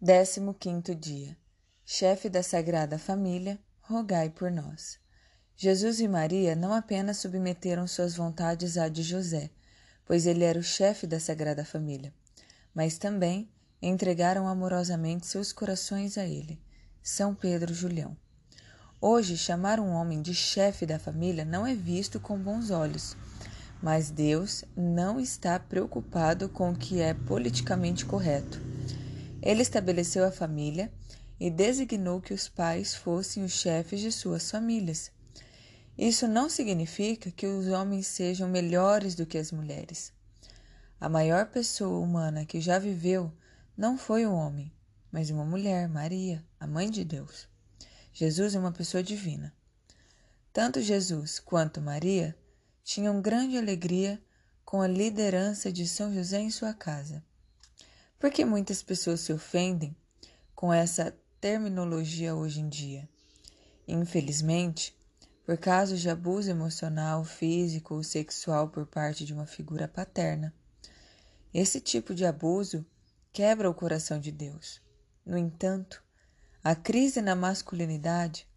Décimo quinto dia. Chefe da Sagrada Família, rogai por nós. Jesus e Maria não apenas submeteram suas vontades à de José, pois ele era o chefe da Sagrada Família, mas também entregaram amorosamente seus corações a ele. São Pedro Julião. Hoje, chamar um homem de chefe da família não é visto com bons olhos, mas Deus não está preocupado com o que é politicamente correto. Ele estabeleceu a família e designou que os pais fossem os chefes de suas famílias. Isso não significa que os homens sejam melhores do que as mulheres. A maior pessoa humana que já viveu não foi um homem, mas uma mulher, Maria, a mãe de Deus. Jesus é uma pessoa divina. Tanto Jesus quanto Maria tinham grande alegria com a liderança de São José em sua casa. Por que muitas pessoas se ofendem com essa terminologia hoje em dia? Infelizmente, por casos de abuso emocional, físico ou sexual por parte de uma figura paterna. Esse tipo de abuso quebra o coração de Deus. No entanto, a crise na masculinidade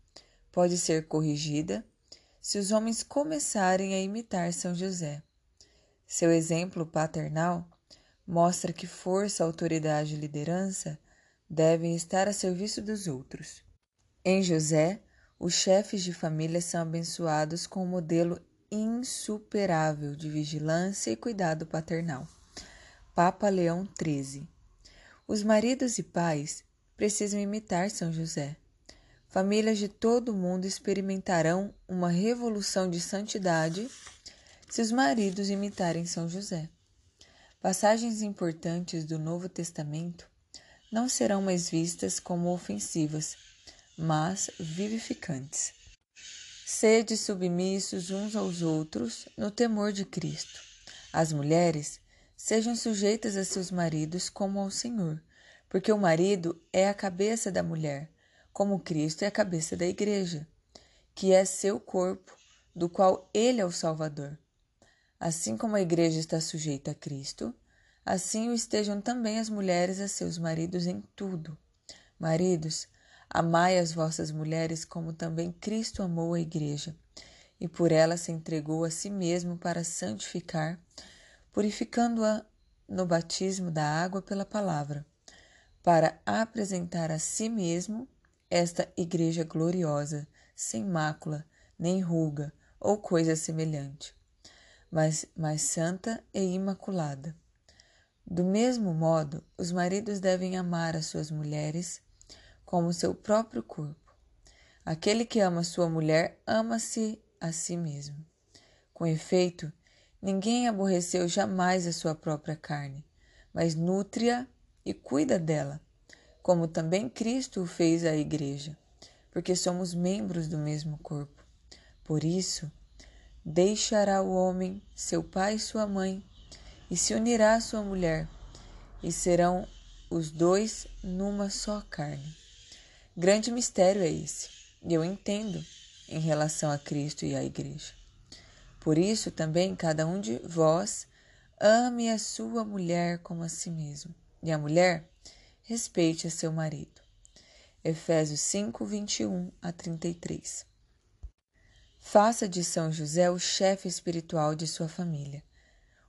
pode ser corrigida se os homens começarem a imitar São José. Seu exemplo paternal mostra que força, autoridade e liderança devem estar a serviço dos outros. Em José, os chefes de família são abençoados com um modelo insuperável de vigilância e cuidado paternal. Papa Leão XIII. Os maridos e pais precisam imitar São José. Famílias de todo o mundo experimentarão uma revolução de santidade se os maridos imitarem São José. Passagens importantes do Novo Testamento não serão mais vistas como ofensivas, mas vivificantes. Sede submissos uns aos outros no temor de Cristo. As mulheres sejam sujeitas a seus maridos como ao Senhor, porque o marido é a cabeça da mulher, como Cristo é a cabeça da igreja, que é seu corpo, do qual ele é o Salvador. Assim como a igreja está sujeita a Cristo, assim o estejam também as mulheres a seus maridos em tudo. Maridos, amai as vossas mulheres como também Cristo amou a igreja, e por ela se entregou a si mesmo para santificar, purificando-a no batismo da água pela palavra, para apresentar a si mesmo esta igreja gloriosa, sem mácula, nem ruga ou coisa semelhante mas mais santa e imaculada. Do mesmo modo, os maridos devem amar as suas mulheres como seu próprio corpo. Aquele que ama sua mulher ama-se a si mesmo. Com efeito, ninguém aborreceu jamais a sua própria carne, mas nutre-a e cuida dela, como também Cristo o fez à Igreja, porque somos membros do mesmo corpo. Por isso, deixará o homem seu pai e sua mãe, e se unirá à sua mulher, e serão os dois numa só carne. Grande mistério é esse e eu entendo em relação a Cristo e à Igreja. Por isso também cada um de vós ame a sua mulher como a si mesmo, e a mulher respeite a seu marido. Efésios 5, 21 a 33. Faça de São José o chefe espiritual de sua família.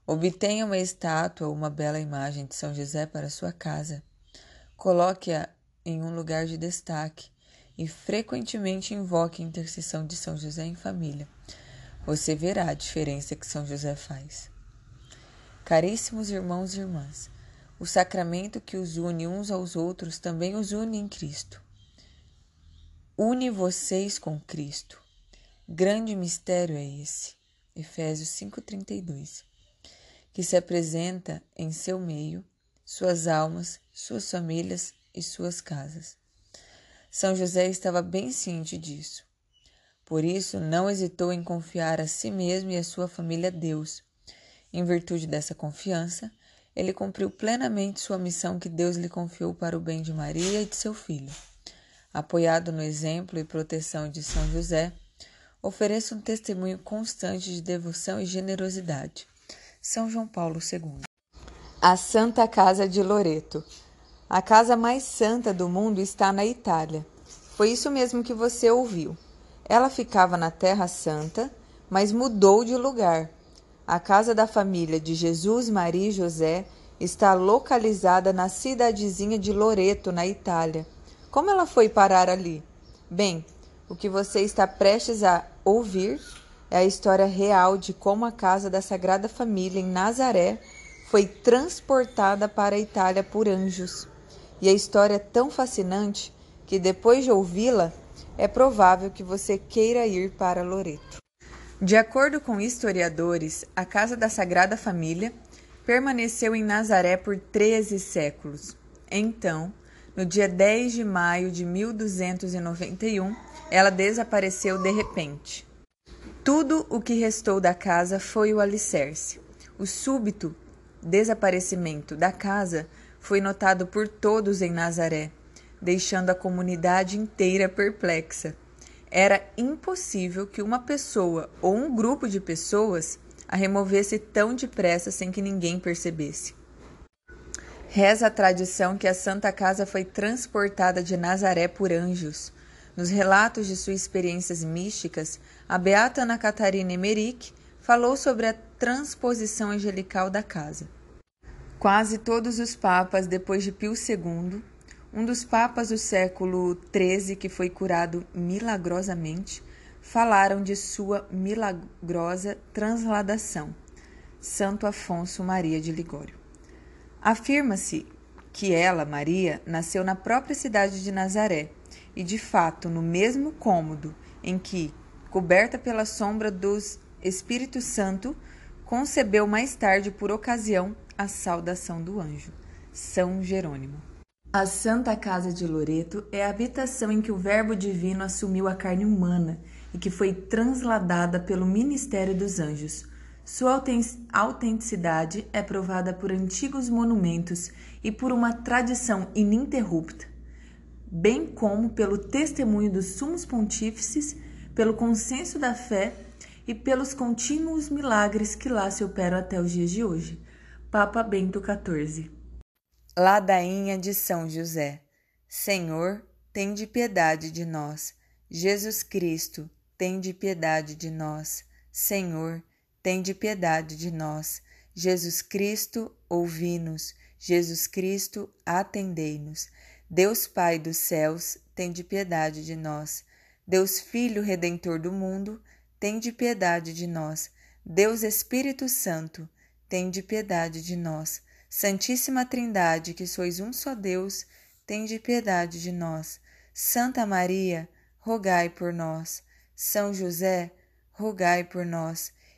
Obtenha uma estátua ou uma bela imagem de São José para sua casa. Coloque-a em um lugar de destaque e frequentemente invoque a intercessão de São José em família. Você verá a diferença que São José faz. Caríssimos irmãos e irmãs, o sacramento que os une uns aos outros também os une em Cristo. Une vocês com Cristo. Grande mistério é esse. Efésios 5:32. Que se apresenta em seu meio, suas almas, suas famílias e suas casas. São José estava bem ciente disso. Por isso, não hesitou em confiar a si mesmo e a sua família a Deus. Em virtude dessa confiança, ele cumpriu plenamente sua missão que Deus lhe confiou para o bem de Maria e de seu filho. Apoiado no exemplo e proteção de São José, ofereço um testemunho constante de devoção e generosidade. São João Paulo II. A Santa Casa de Loreto. A casa mais santa do mundo está na Itália. Foi isso mesmo que você ouviu. Ela ficava na Terra Santa, mas mudou de lugar. A casa da família de Jesus, Maria e José está localizada na cidadezinha de Loreto, na Itália. Como ela foi parar ali? Bem, o que você está prestes a ouvir é a história real de como a casa da Sagrada Família em Nazaré foi transportada para a Itália por anjos e a história é tão fascinante que depois de ouvi-la, é provável que você queira ir para Loreto. De acordo com historiadores, a Casa da Sagrada Família permaneceu em Nazaré por 13 séculos. Então, no dia 10 de maio de 1291, ela desapareceu de repente. Tudo o que restou da casa foi o alicerce. O súbito desaparecimento da casa foi notado por todos em Nazaré, deixando a comunidade inteira perplexa. Era impossível que uma pessoa ou um grupo de pessoas a removesse tão depressa sem que ninguém percebesse. Reza a tradição que a Santa Casa foi transportada de Nazaré por anjos. Nos relatos de suas experiências místicas, a beata Ana Catarina Emerick falou sobre a transposição angelical da casa. Quase todos os papas, depois de Pio II, um dos papas do século XIII que foi curado milagrosamente, falaram de sua milagrosa transladação, Santo Afonso Maria de Ligório. Afirma-se que ela, Maria, nasceu na própria cidade de Nazaré e, de fato, no mesmo cômodo em que, coberta pela sombra dos Espírito Santo, concebeu mais tarde, por ocasião, a saudação do anjo, São Jerônimo. A Santa Casa de Loreto é a habitação em que o Verbo Divino assumiu a carne humana e que foi transladada pelo ministério dos anjos. Sua autenticidade é provada por antigos monumentos e por uma tradição ininterrupta, bem como pelo testemunho dos sumos pontífices, pelo consenso da fé e pelos contínuos milagres que lá se operam até os dias de hoje. Papa Bento XIV. Ladainha de São José. Senhor, tem de piedade de nós. Jesus Cristo, tem de piedade de nós. Senhor, tem de piedade de nós. Jesus Cristo, ouvi-nos. Jesus Cristo, atendei-nos. Deus Pai dos céus, tem de piedade de nós. Deus Filho Redentor do mundo, tem de piedade de nós. Deus Espírito Santo, tende piedade de nós. Santíssima Trindade, que sois um só Deus, tende piedade de nós. Santa Maria, rogai por nós. São José, rogai por nós.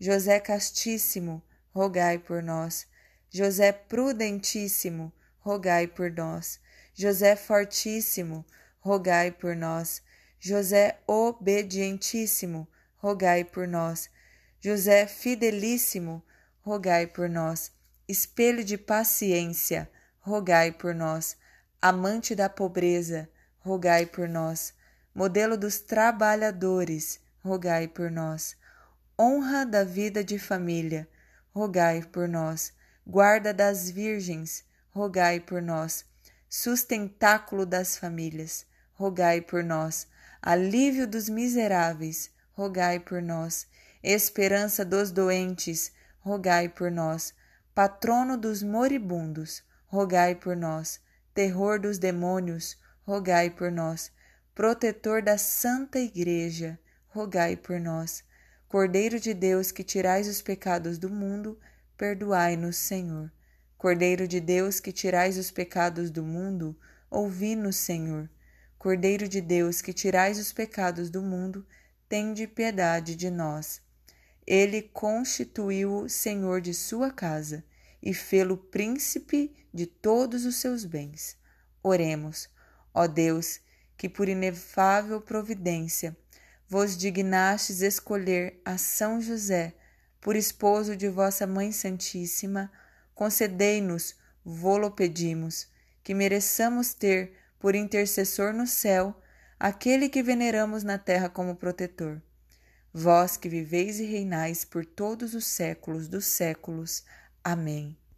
José Castíssimo, rogai por nós. José Prudentíssimo, rogai por nós. José Fortíssimo, rogai por nós. José Obedientíssimo, rogai por nós. José Fidelíssimo, rogai por nós. Espelho de paciência, rogai por nós. Amante da pobreza, rogai por nós modelo dos trabalhadores, rogai por nós. Honra da vida de família, rogai por nós. Guarda das virgens, rogai por nós. Sustentáculo das famílias, rogai por nós. Alívio dos miseráveis, rogai por nós. Esperança dos doentes, rogai por nós. Patrono dos moribundos, rogai por nós. Terror dos demônios, rogai por nós protetor da Santa Igreja, rogai por nós. Cordeiro de Deus, que tirais os pecados do mundo, perdoai-nos, Senhor. Cordeiro de Deus, que tirais os pecados do mundo, ouvi-nos, Senhor. Cordeiro de Deus, que tirais os pecados do mundo, tende piedade de nós. Ele constituiu-o Senhor de sua casa e fê-lo príncipe de todos os seus bens. Oremos, ó Deus, que por inefável providência vos dignastes escolher a São José por esposo de vossa Mãe Santíssima, concedei-nos, vô-lo pedimos, que mereçamos ter por intercessor no céu aquele que veneramos na terra como protetor. Vós que viveis e reinais por todos os séculos dos séculos. Amém.